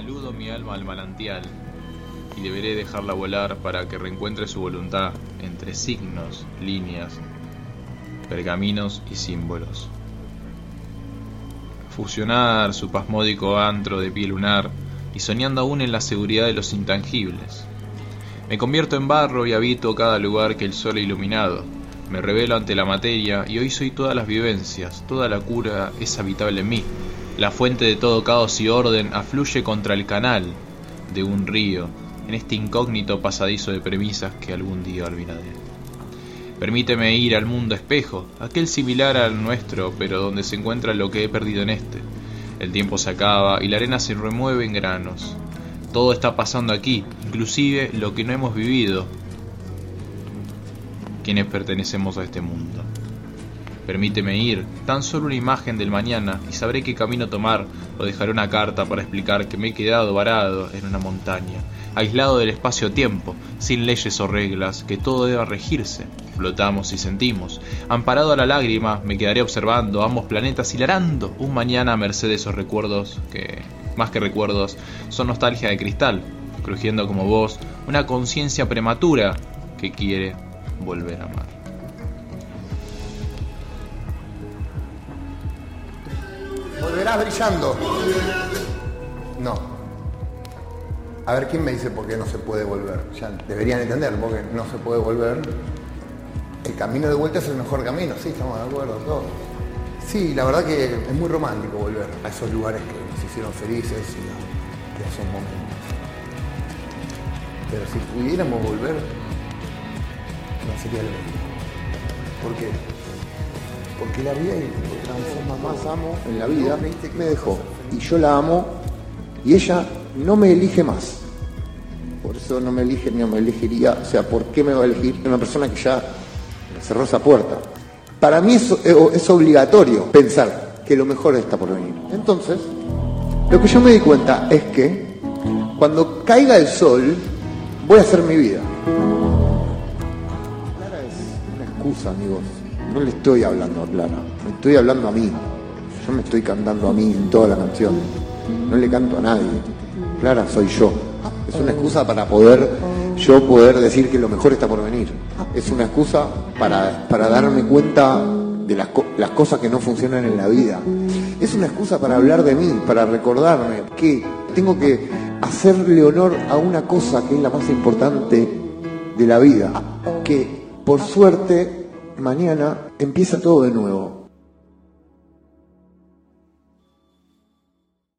Aludo mi alma al manantial y deberé dejarla volar para que reencuentre su voluntad entre signos, líneas, pergaminos y símbolos. Fusionar su pasmódico antro de piel lunar y soñando aún en la seguridad de los intangibles. Me convierto en barro y habito cada lugar que el sol ha iluminado. Me revelo ante la materia y hoy soy todas las vivencias, toda la cura es habitable en mí. La fuente de todo caos y orden afluye contra el canal de un río en este incógnito pasadizo de premisas que algún día olvidaré. Permíteme ir al mundo espejo, aquel similar al nuestro, pero donde se encuentra lo que he perdido en este. El tiempo se acaba y la arena se remueve en granos. Todo está pasando aquí, inclusive lo que no hemos vivido, quienes pertenecemos a este mundo. Permíteme ir, tan solo una imagen del mañana, y sabré qué camino tomar, o dejaré una carta para explicar que me he quedado varado en una montaña, aislado del espacio-tiempo, sin leyes o reglas, que todo deba regirse. Flotamos y sentimos. Amparado a la lágrima, me quedaré observando ambos planetas hilarando un mañana a merced de esos recuerdos que, más que recuerdos, son nostalgia de cristal, crujiendo como vos, una conciencia prematura que quiere volver a amar. Volverás brillando. No. A ver, ¿quién me dice por qué no se puede volver? Ya deberían entender, porque no se puede volver. El camino de vuelta es el mejor camino, sí, estamos de acuerdo, todos. Sí, la verdad que es muy romántico volver a esos lugares que nos hicieron felices y a, esos momentos. Pero si pudiéramos volver, no sería lo mismo. ¿Por qué? Porque la vida y transforma más amo en la vida me dejó. Y yo la amo y ella no me elige más. Por eso no me elige ni no me elegiría. O sea, ¿por qué me va a elegir una persona que ya cerró esa puerta? Para mí es, es obligatorio pensar que lo mejor está por venir. Entonces, lo que yo me di cuenta es que cuando caiga el sol, voy a hacer mi vida. Clara es una excusa, amigos. No le estoy hablando a Clara, me estoy hablando a mí. Yo me estoy cantando a mí en toda la canción. No le canto a nadie. Clara soy yo. Es una excusa para poder yo poder decir que lo mejor está por venir. Es una excusa para, para darme cuenta de las, las cosas que no funcionan en la vida. Es una excusa para hablar de mí, para recordarme que tengo que hacerle honor a una cosa que es la más importante de la vida, que por suerte mañana empieza todo de nuevo.